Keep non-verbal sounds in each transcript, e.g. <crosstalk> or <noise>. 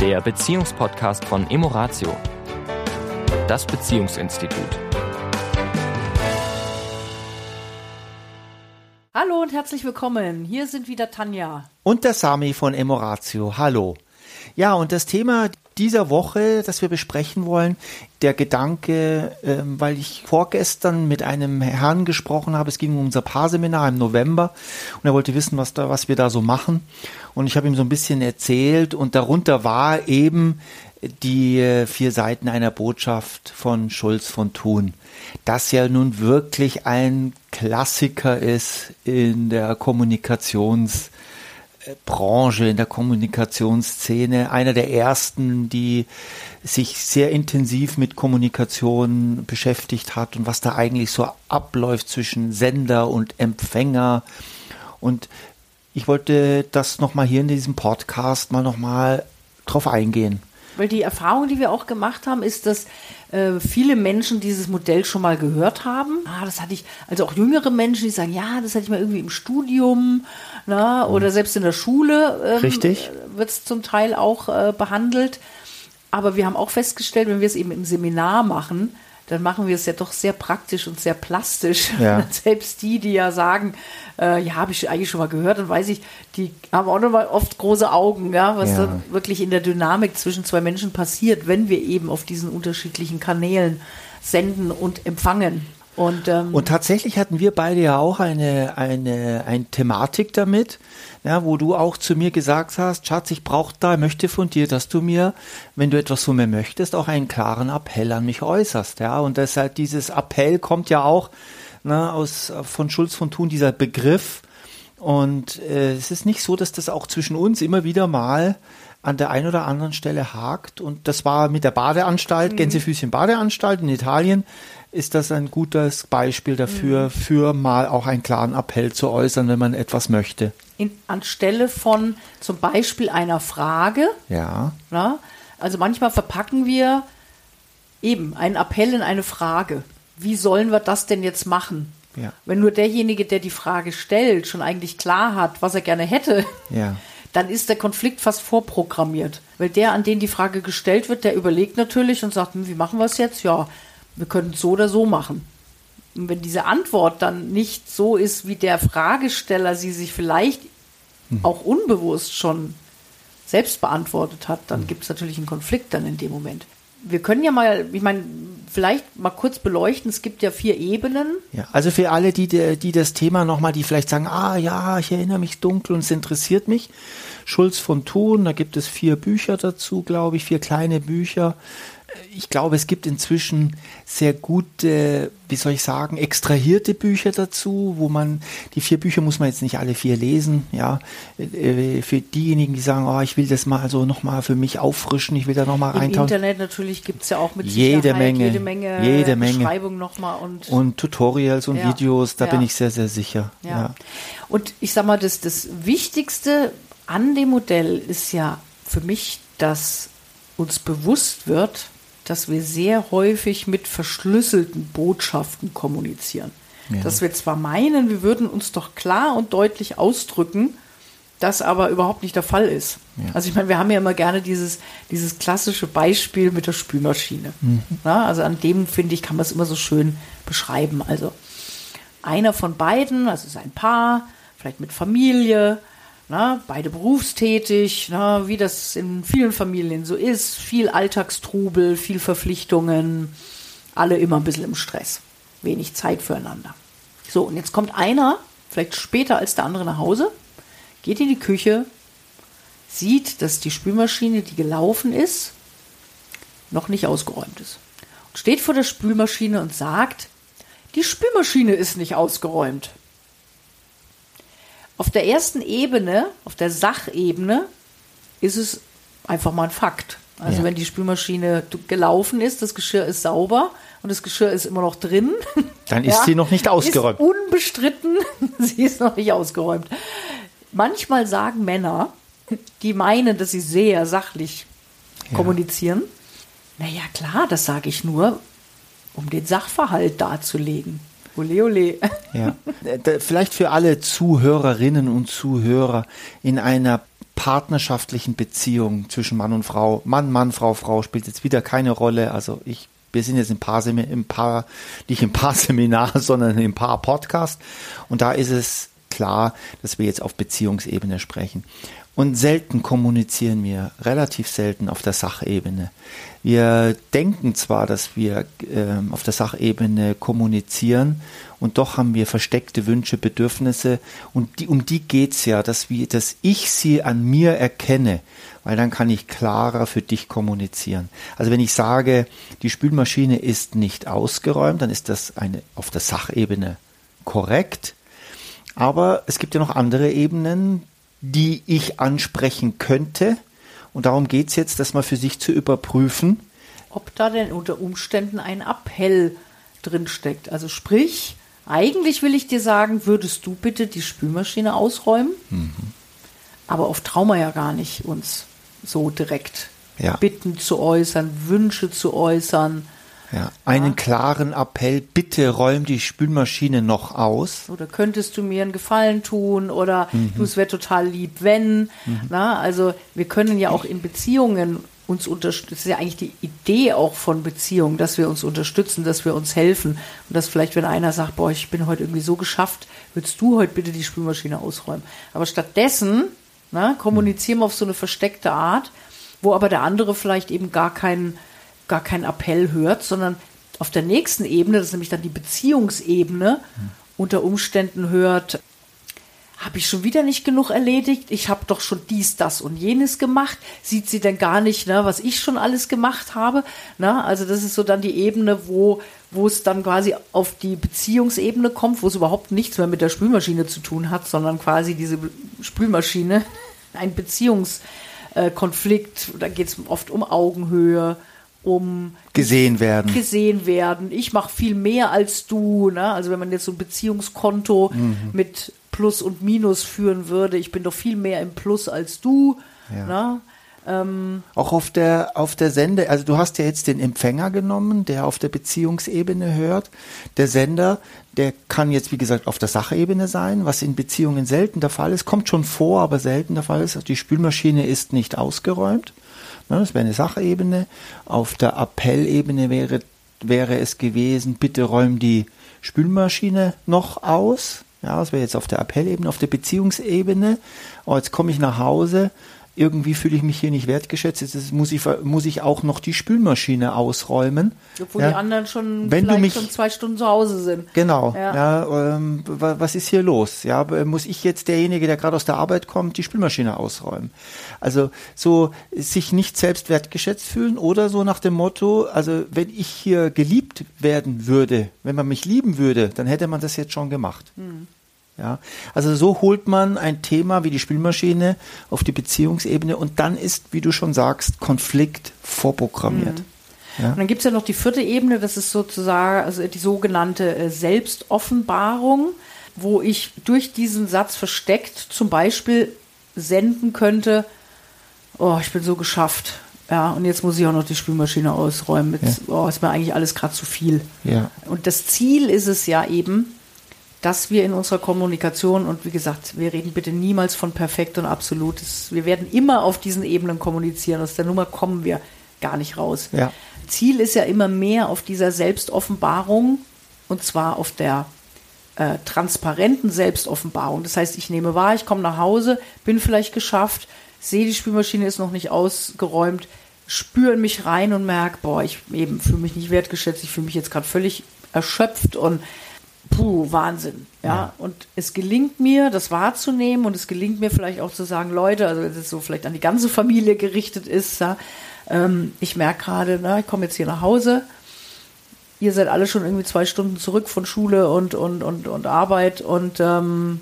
der Beziehungspodcast von Emoratio, das Beziehungsinstitut. Hallo und herzlich willkommen. Hier sind wieder Tanja. Und der Sami von Emoratio. Hallo. Ja, und das Thema dieser Woche, das wir besprechen wollen, der Gedanke, ähm, weil ich vorgestern mit einem Herrn gesprochen habe, es ging um unser Paarseminar im November. Und er wollte wissen, was da, was wir da so machen. Und ich habe ihm so ein bisschen erzählt. Und darunter war eben die vier Seiten einer Botschaft von Schulz von Thun, das ja nun wirklich ein Klassiker ist in der Kommunikations- Branche, in der Kommunikationsszene, einer der ersten, die sich sehr intensiv mit Kommunikation beschäftigt hat und was da eigentlich so abläuft zwischen Sender und Empfänger. Und ich wollte das nochmal hier in diesem Podcast mal nochmal drauf eingehen. Weil die Erfahrung, die wir auch gemacht haben, ist, dass äh, viele Menschen dieses Modell schon mal gehört haben. Ah, das hatte ich, also auch jüngere Menschen, die sagen, ja, das hatte ich mal irgendwie im Studium na, oder mhm. selbst in der Schule ähm, Richtig. wird es zum Teil auch äh, behandelt. Aber wir haben auch festgestellt, wenn wir es eben im Seminar machen, dann machen wir es ja doch sehr praktisch und sehr plastisch. Ja. <laughs> Selbst die, die ja sagen, äh, ja, habe ich eigentlich schon mal gehört, dann weiß ich, die haben auch noch mal oft große Augen, ja, was ja. dann wirklich in der Dynamik zwischen zwei Menschen passiert, wenn wir eben auf diesen unterschiedlichen Kanälen senden und empfangen. Und, ähm, und tatsächlich hatten wir beide ja auch eine, eine, eine Thematik damit, ja, wo du auch zu mir gesagt hast, Schatz, ich brauche da, möchte von dir, dass du mir, wenn du etwas von mir möchtest, auch einen klaren Appell an mich äußerst. Ja, und deshalb dieses Appell kommt ja auch ne, aus von Schulz von Thun, dieser Begriff. Und äh, es ist nicht so, dass das auch zwischen uns immer wieder mal an der einen oder anderen Stelle hakt. Und das war mit der Badeanstalt, mhm. Gänsefüßchen Badeanstalt in Italien ist das ein gutes Beispiel dafür, mhm. für mal auch einen klaren Appell zu äußern, wenn man etwas möchte. In, anstelle von zum Beispiel einer Frage. Ja. Na, also manchmal verpacken wir eben einen Appell in eine Frage. Wie sollen wir das denn jetzt machen? Ja. Wenn nur derjenige, der die Frage stellt, schon eigentlich klar hat, was er gerne hätte, ja. dann ist der Konflikt fast vorprogrammiert. Weil der, an den die Frage gestellt wird, der überlegt natürlich und sagt, hm, wie machen wir es jetzt? Ja, wir können es so oder so machen. Und wenn diese Antwort dann nicht so ist, wie der Fragesteller sie sich vielleicht mhm. auch unbewusst schon selbst beantwortet hat, dann mhm. gibt es natürlich einen Konflikt dann in dem Moment. Wir können ja mal, ich meine, vielleicht mal kurz beleuchten. Es gibt ja vier Ebenen. Ja, also für alle, die, die das Thema nochmal, die vielleicht sagen, ah ja, ich erinnere mich dunkel und es interessiert mich. Schulz von Thun, da gibt es vier Bücher dazu, glaube ich, vier kleine Bücher ich glaube, es gibt inzwischen sehr gute, wie soll ich sagen, extrahierte Bücher dazu, wo man, die vier Bücher muss man jetzt nicht alle vier lesen, ja. Äh, für diejenigen, die sagen, oh, ich will das mal so nochmal für mich auffrischen, ich will da nochmal reintauchen. Im Internet natürlich gibt es ja auch mit jede Menge, jede Menge, jede Menge. Beschreibung nochmal und, und Tutorials und ja, Videos, da ja. bin ich sehr, sehr sicher. Ja. ja. Und ich sag mal, das, das Wichtigste an dem Modell ist ja für mich, dass uns bewusst wird, dass wir sehr häufig mit verschlüsselten Botschaften kommunizieren. Ja. Dass wir zwar meinen, wir würden uns doch klar und deutlich ausdrücken, das aber überhaupt nicht der Fall ist. Ja. Also ich meine, wir haben ja immer gerne dieses, dieses klassische Beispiel mit der Spülmaschine. Mhm. Na, also an dem, finde ich, kann man es immer so schön beschreiben. Also einer von beiden, also es ist ein Paar, vielleicht mit Familie, na, beide berufstätig, na, wie das in vielen Familien so ist. Viel Alltagstrubel, viel Verpflichtungen, alle immer ein bisschen im Stress. Wenig Zeit füreinander. So, und jetzt kommt einer, vielleicht später als der andere nach Hause, geht in die Küche, sieht, dass die Spülmaschine, die gelaufen ist, noch nicht ausgeräumt ist. Und steht vor der Spülmaschine und sagt, die Spülmaschine ist nicht ausgeräumt. Auf der ersten Ebene, auf der Sachebene, ist es einfach mal ein Fakt. Also ja. wenn die Spülmaschine gelaufen ist, das Geschirr ist sauber und das Geschirr ist immer noch drin. <laughs> Dann ist ja, sie noch nicht ausgeräumt. Ist unbestritten, <laughs> sie ist noch nicht ausgeräumt. Manchmal sagen Männer, die meinen, dass sie sehr sachlich ja. kommunizieren, naja klar, das sage ich nur, um den Sachverhalt darzulegen. Ole, ole. Ja. <laughs> Vielleicht für alle Zuhörerinnen und Zuhörer in einer partnerschaftlichen Beziehung zwischen Mann und Frau. Mann, Mann, Frau, Frau spielt jetzt wieder keine Rolle. Also ich, wir sind jetzt im Paar, im Paar, nicht im Paar-Seminar, <laughs> sondern im Paar-Podcast. Und da ist es klar, dass wir jetzt auf Beziehungsebene sprechen. Und selten kommunizieren wir, relativ selten auf der Sachebene. Wir denken zwar, dass wir äh, auf der Sachebene kommunizieren und doch haben wir versteckte Wünsche, Bedürfnisse und die, um die geht's ja, dass, wir, dass ich sie an mir erkenne, weil dann kann ich klarer für dich kommunizieren. Also wenn ich sage, die Spülmaschine ist nicht ausgeräumt, dann ist das eine, auf der Sachebene korrekt. Aber es gibt ja noch andere Ebenen, die ich ansprechen könnte. Und darum geht es jetzt, das mal für sich zu überprüfen. Ob da denn unter Umständen ein Appell drinsteckt. Also sprich, eigentlich will ich dir sagen, würdest du bitte die Spülmaschine ausräumen? Mhm. Aber oft trauen wir ja gar nicht, uns so direkt ja. Bitten zu äußern, Wünsche zu äußern. Ja, einen klaren Appell, bitte räum die Spülmaschine noch aus. Oder könntest du mir einen Gefallen tun oder mhm. du, es wäre total lieb, wenn. Mhm. Na, also wir können ja auch in Beziehungen uns unterstützen. Das ist ja eigentlich die Idee auch von Beziehungen, dass wir uns unterstützen, dass wir uns helfen. Und dass vielleicht, wenn einer sagt, boah, ich bin heute irgendwie so geschafft, würdest du heute bitte die Spülmaschine ausräumen. Aber stattdessen na, kommunizieren wir auf so eine versteckte Art, wo aber der andere vielleicht eben gar keinen gar keinen Appell hört, sondern auf der nächsten Ebene, das ist nämlich dann die Beziehungsebene, unter Umständen hört, habe ich schon wieder nicht genug erledigt? Ich habe doch schon dies, das und jenes gemacht. Sieht sie denn gar nicht, ne, was ich schon alles gemacht habe? Ne? Also das ist so dann die Ebene, wo, wo es dann quasi auf die Beziehungsebene kommt, wo es überhaupt nichts mehr mit der Spülmaschine zu tun hat, sondern quasi diese Spülmaschine, <laughs> ein Beziehungskonflikt. Da geht es oft um Augenhöhe, um gesehen werden. Gesehen werden. Ich mache viel mehr als du. Ne? Also wenn man jetzt so ein Beziehungskonto mhm. mit Plus und Minus führen würde, ich bin doch viel mehr im Plus als du. Ja. Ne? Ähm, Auch auf der, auf der Sende, also du hast ja jetzt den Empfänger genommen, der auf der Beziehungsebene hört. Der Sender, der kann jetzt, wie gesagt, auf der Sachebene sein, was in Beziehungen selten der Fall ist. Kommt schon vor, aber selten der Fall ist. Die Spülmaschine ist nicht ausgeräumt. Ne, das wäre eine Sachebene. Auf der Appellebene wäre, wäre es gewesen, bitte räum die Spülmaschine noch aus. Ja, das wäre jetzt auf der Appellebene, auf der Beziehungsebene. Oh, jetzt komme ich nach Hause, irgendwie fühle ich mich hier nicht wertgeschätzt. Jetzt muss ich, muss ich auch noch die Spülmaschine ausräumen. Obwohl ja. die anderen schon, Wenn vielleicht mich, schon zwei Stunden zu Hause sind. Genau. Ja. ja ähm, was ist hier los? Ja, muss ich jetzt derjenige, der gerade aus der Arbeit kommt, die Spülmaschine ausräumen? Also so sich nicht selbst wertgeschätzt fühlen oder so nach dem Motto, also wenn ich hier geliebt werden würde, wenn man mich lieben würde, dann hätte man das jetzt schon gemacht. Hm. Ja, also so holt man ein Thema wie die Spülmaschine auf die Beziehungsebene und dann ist, wie du schon sagst, Konflikt vorprogrammiert. Mhm. Ja. Und dann gibt es ja noch die vierte Ebene, das ist sozusagen also die sogenannte äh, Selbstoffenbarung, wo ich durch diesen Satz versteckt zum Beispiel senden könnte, oh, ich bin so geschafft. Ja, und jetzt muss ich auch noch die Spülmaschine ausräumen. Jetzt, ja. oh, ist mir eigentlich alles gerade zu viel. Ja. Und das Ziel ist es ja eben, dass wir in unserer Kommunikation, und wie gesagt, wir reden bitte niemals von perfekt und absolut, wir werden immer auf diesen Ebenen kommunizieren. Aus der Nummer kommen wir gar nicht raus. Ja. Ziel ist ja immer mehr auf dieser Selbstoffenbarung, und zwar auf der äh, transparenten Selbstoffenbarung. Das heißt, ich nehme wahr, ich komme nach Hause, bin vielleicht geschafft, sehe, die Spülmaschine ist noch nicht ausgeräumt, spüre in mich rein und merke, boah, ich eben fühle mich nicht wertgeschätzt, ich fühle mich jetzt gerade völlig erschöpft und puh, Wahnsinn. Ja? ja? und es gelingt mir, das wahrzunehmen und es gelingt mir vielleicht auch zu sagen, Leute, also wenn es so vielleicht an die ganze Familie gerichtet ist, ja, ähm, ich merke gerade, ich komme jetzt hier nach Hause, ihr seid alle schon irgendwie zwei Stunden zurück von Schule und, und, und, und Arbeit und ähm,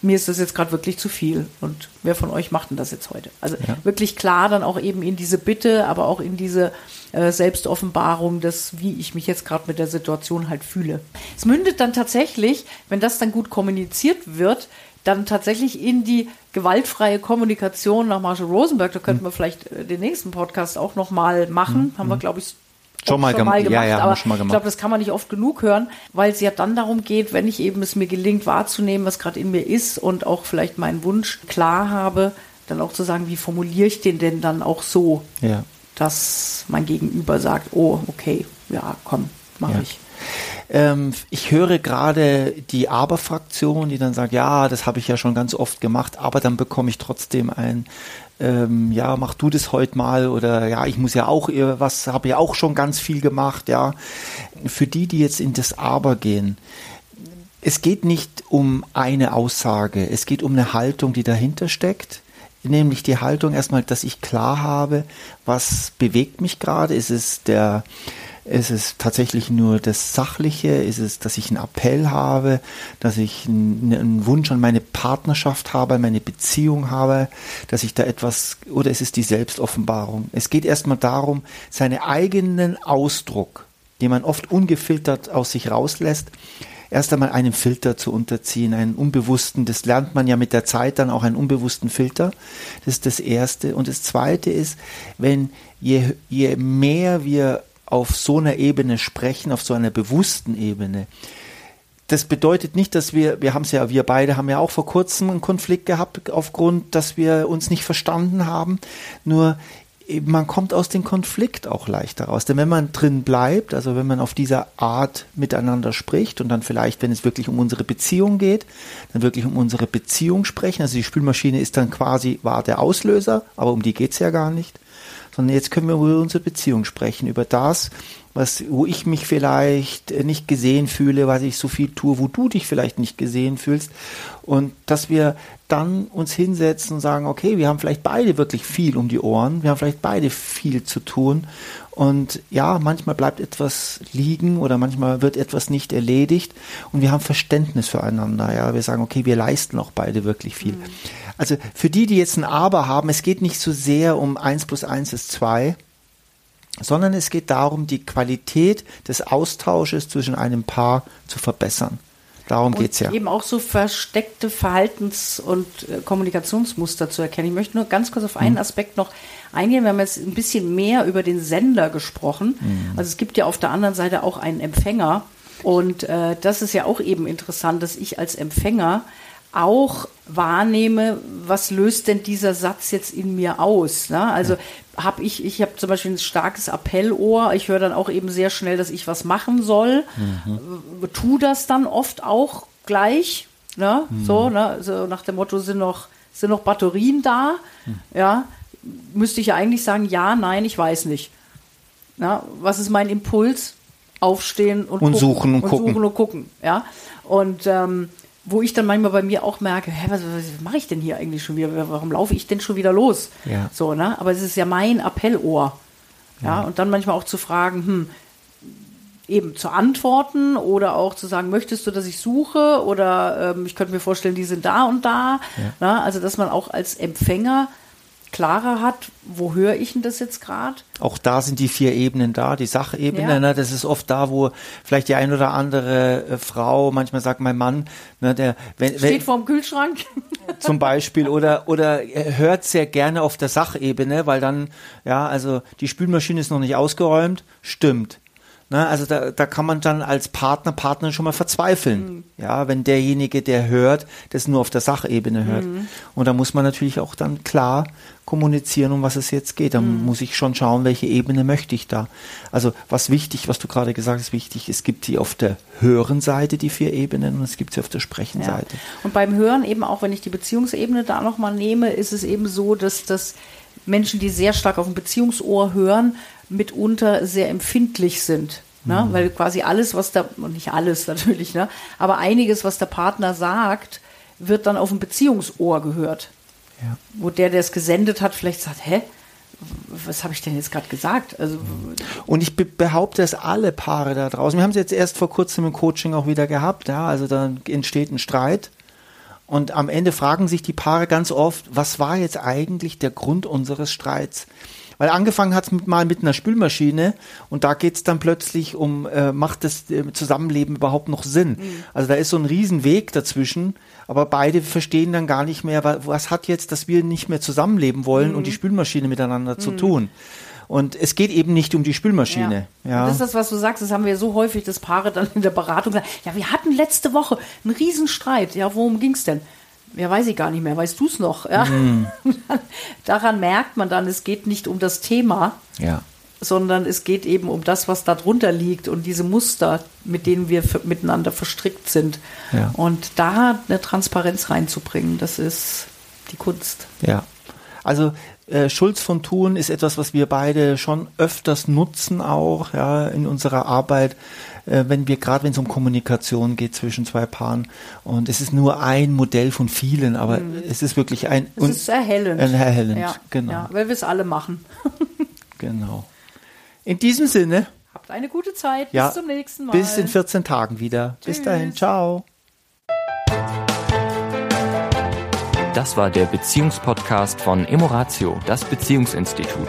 mir ist das jetzt gerade wirklich zu viel. Und wer von euch macht denn das jetzt heute? Also ja. wirklich klar dann auch eben in diese Bitte, aber auch in diese äh, Selbstoffenbarung, dass wie ich mich jetzt gerade mit der Situation halt fühle. Es mündet dann tatsächlich, wenn das dann gut kommuniziert wird, dann tatsächlich in die gewaltfreie Kommunikation nach Marshall Rosenberg. Da könnten hm. wir vielleicht äh, den nächsten Podcast auch nochmal machen. Mhm. Haben wir, hm. glaube ich, schon mal, schon mal gemacht. Ja, ja, aber schon mal gemacht. ich glaube, das kann man nicht oft genug hören, weil es ja dann darum geht, wenn ich eben es mir gelingt wahrzunehmen, was gerade in mir ist und auch vielleicht meinen Wunsch klar habe, dann auch zu sagen, wie formuliere ich den denn dann auch so, ja. dass mein Gegenüber sagt, oh, okay, ja, komm, mache Ja. ich. Ähm, ich höre gerade die Aber-Fraktion, die dann sagt, ja, das habe ich ja schon ganz oft gemacht, aber dann bekomme ich trotzdem ein, ähm, ja, mach du das heute mal oder ja, ich muss ja auch äh, was, habe ja auch schon ganz viel gemacht, ja. Für die, die jetzt in das Aber gehen, es geht nicht um eine Aussage, es geht um eine Haltung, die dahinter steckt. Nämlich die Haltung erstmal, dass ich klar habe, was bewegt mich gerade. Ist es der, ist es tatsächlich nur das Sachliche? Ist es, dass ich einen Appell habe, dass ich einen, Wunsch an meine Partnerschaft habe, an meine Beziehung habe, dass ich da etwas, oder ist es die Selbstoffenbarung? Es geht erstmal darum, seinen eigenen Ausdruck, den man oft ungefiltert aus sich rauslässt, erst einmal einem Filter zu unterziehen, einen unbewussten, das lernt man ja mit der Zeit dann auch einen unbewussten Filter. Das ist das Erste. Und das Zweite ist, wenn je, je mehr wir auf so einer Ebene sprechen, auf so einer bewussten Ebene, das bedeutet nicht, dass wir, wir haben es ja, wir beide haben ja auch vor kurzem einen Konflikt gehabt, aufgrund, dass wir uns nicht verstanden haben. Nur man kommt aus dem Konflikt auch leichter raus. Denn wenn man drin bleibt, also wenn man auf dieser Art miteinander spricht und dann vielleicht, wenn es wirklich um unsere Beziehung geht, dann wirklich um unsere Beziehung sprechen. Also die Spülmaschine ist dann quasi, war der Auslöser, aber um die geht's ja gar nicht. Sondern jetzt können wir über unsere Beziehung sprechen, über das, was, wo ich mich vielleicht nicht gesehen fühle, weil ich so viel tue, wo du dich vielleicht nicht gesehen fühlst. Und dass wir dann uns hinsetzen und sagen, okay, wir haben vielleicht beide wirklich viel um die Ohren, wir haben vielleicht beide viel zu tun. Und ja, manchmal bleibt etwas liegen oder manchmal wird etwas nicht erledigt und wir haben Verständnis füreinander. Ja, wir sagen, okay, wir leisten auch beide wirklich viel. Mhm. Also für die, die jetzt ein Aber haben, es geht nicht so sehr um eins plus eins ist zwei, sondern es geht darum, die Qualität des Austausches zwischen einem Paar zu verbessern. Darum und geht's ja. Eben auch so versteckte Verhaltens- und äh, Kommunikationsmuster zu erkennen. Ich möchte nur ganz kurz auf einen Mhm. Aspekt noch eingehen. Wir haben jetzt ein bisschen mehr über den Sender gesprochen. Mhm. Also es gibt ja auf der anderen Seite auch einen Empfänger. Und äh, das ist ja auch eben interessant, dass ich als Empfänger auch wahrnehme, was löst denn dieser Satz jetzt in mir aus? Ne? Also habe ich, ich habe zum Beispiel ein starkes Appellohr, ich höre dann auch eben sehr schnell, dass ich was machen soll, mhm. tu das dann oft auch gleich, ne? Mhm. so, ne? so nach dem Motto, sind noch, sind noch Batterien da? Mhm. Ja, müsste ich ja eigentlich sagen, ja, nein, ich weiß nicht. Na, was ist mein Impuls? Aufstehen und, und gucken, suchen und, und gucken. suchen und gucken. Ja, und ähm, wo ich dann manchmal bei mir auch merke, hä, was, was mache ich denn hier eigentlich schon wieder? Warum laufe ich denn schon wieder los? Ja. So, ne? Aber es ist ja mein Appellohr. Ja, ja. und dann manchmal auch zu fragen, hm, eben zu antworten oder auch zu sagen, möchtest du, dass ich suche? Oder ähm, ich könnte mir vorstellen, die sind da und da. Ja. Na, also, dass man auch als Empfänger klarer hat, wo höre ich denn das jetzt gerade? Auch da sind die vier Ebenen da, die Sachebene, ja. ne, das ist oft da, wo vielleicht die ein oder andere äh, Frau, manchmal sagt mein Mann, ne, der wenn, steht wenn, vorm Kühlschrank <laughs> zum Beispiel oder oder hört sehr gerne auf der Sachebene, weil dann ja, also die Spülmaschine ist noch nicht ausgeräumt, stimmt. Ne, also da, da kann man dann als Partner, Partnerin schon mal verzweifeln. Mhm. Ja, wenn derjenige, der hört, das nur auf der Sachebene hört. Mhm. Und da muss man natürlich auch dann klar kommunizieren, um was es jetzt geht. Dann mhm. muss ich schon schauen, welche Ebene möchte ich da. Also was wichtig, was du gerade gesagt hast, wichtig, es gibt die auf der höheren Seite, die vier Ebenen, und es gibt sie auf der Sprechenseite. Ja. Und beim Hören eben auch, wenn ich die Beziehungsebene da nochmal nehme, ist es eben so, dass das Menschen, die sehr stark auf ein Beziehungsohr hören, mitunter sehr empfindlich sind. Ne? Mhm. Weil quasi alles, was der, und nicht alles natürlich, ne? aber einiges, was der Partner sagt, wird dann auf ein Beziehungsohr gehört. Ja. Wo der, der es gesendet hat, vielleicht sagt, hä? Was habe ich denn jetzt gerade gesagt? Also und ich be behaupte, dass alle Paare da draußen, wir haben es jetzt erst vor kurzem im Coaching auch wieder gehabt, ja, also dann entsteht ein Streit und am Ende fragen sich die Paare ganz oft, was war jetzt eigentlich der Grund unseres Streits? Weil angefangen hat es mal mit einer Spülmaschine und da geht es dann plötzlich um, äh, macht das äh, Zusammenleben überhaupt noch Sinn? Mhm. Also da ist so ein Riesenweg dazwischen, aber beide verstehen dann gar nicht mehr, was, was hat jetzt, dass wir nicht mehr zusammenleben wollen mhm. und die Spülmaschine miteinander mhm. zu tun. Und es geht eben nicht um die Spülmaschine. Ja. Ja. Das ist das, was du sagst, das haben wir so häufig, dass Paare dann in der Beratung sagen, ja, wir hatten letzte Woche einen Riesenstreit. Ja, worum ging's denn? Ja, weiß ich gar nicht mehr. Weißt du's noch? Ja. Mhm. <laughs> Daran merkt man dann, es geht nicht um das Thema, ja. sondern es geht eben um das, was da drunter liegt und diese Muster, mit denen wir miteinander verstrickt sind. Ja. Und da eine Transparenz reinzubringen, das ist die Kunst. Ja. Also äh, Schulz von Thun ist etwas, was wir beide schon öfters nutzen auch ja, in unserer Arbeit, äh, wenn wir gerade wenn es um Kommunikation geht zwischen zwei Paaren. Und es ist nur ein Modell von vielen, aber es ist wirklich ein Es ist erhellend. ein erhellend, Ja, genau, ja, weil wir es alle machen. <laughs> genau. In diesem Sinne, Habt eine gute Zeit. ja, Bis zum nächsten Mal. bis in 14 Tagen wieder. Bis Tschüss. dahin, ciao. Das war der Beziehungspodcast von Emoratio, das Beziehungsinstitut.